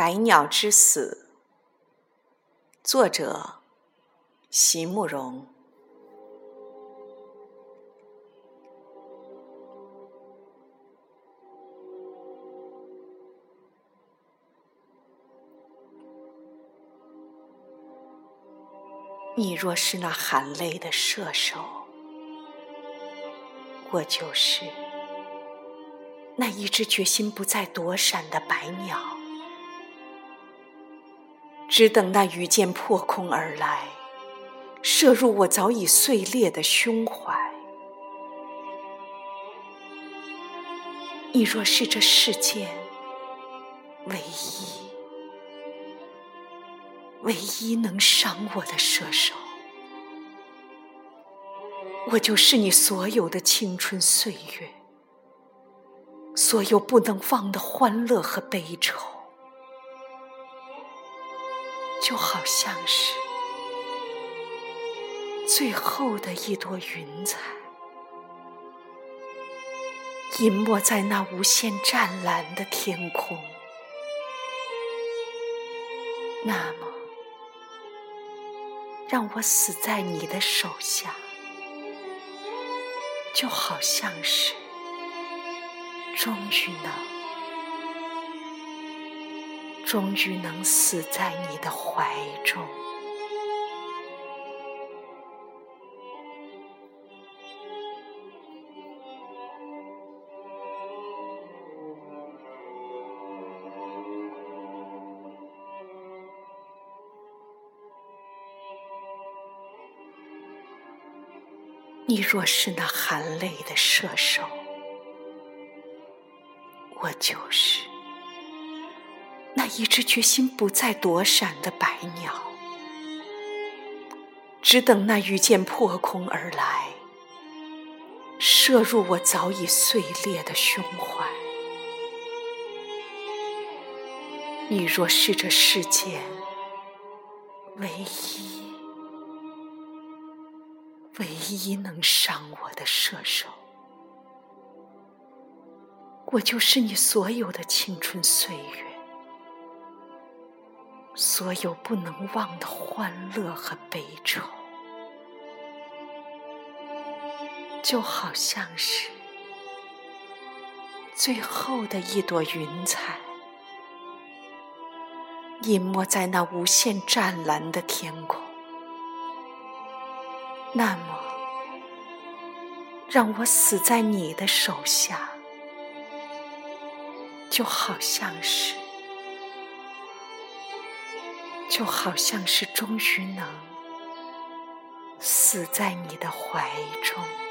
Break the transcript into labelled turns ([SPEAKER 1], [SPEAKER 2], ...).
[SPEAKER 1] 百鸟之死，作者席慕容。你若是那含泪的射手，我就是。那一只决心不再躲闪的白鸟，只等那羽箭破空而来，射入我早已碎裂的胸怀。你若是这世间唯一。唯一能伤我的射手，我就是你所有的青春岁月，所有不能忘的欢乐和悲愁，就好像是最后的一朵云彩，隐没在那无限湛蓝的天空。那么。让我死在你的手下，就好像是终于能，终于能死在你的怀中。你若是那含泪的射手，我就是那一只决心不再躲闪的白鸟，只等那羽箭破空而来，射入我早已碎裂的胸怀。你若是这世间唯一。唯一能伤我的射手，我就是你所有的青春岁月，所有不能忘的欢乐和悲愁，就好像是最后的一朵云彩，隐没在那无限湛蓝的天空。那么，让我死在你的手下，就好像是，就好像是终于能死在你的怀中。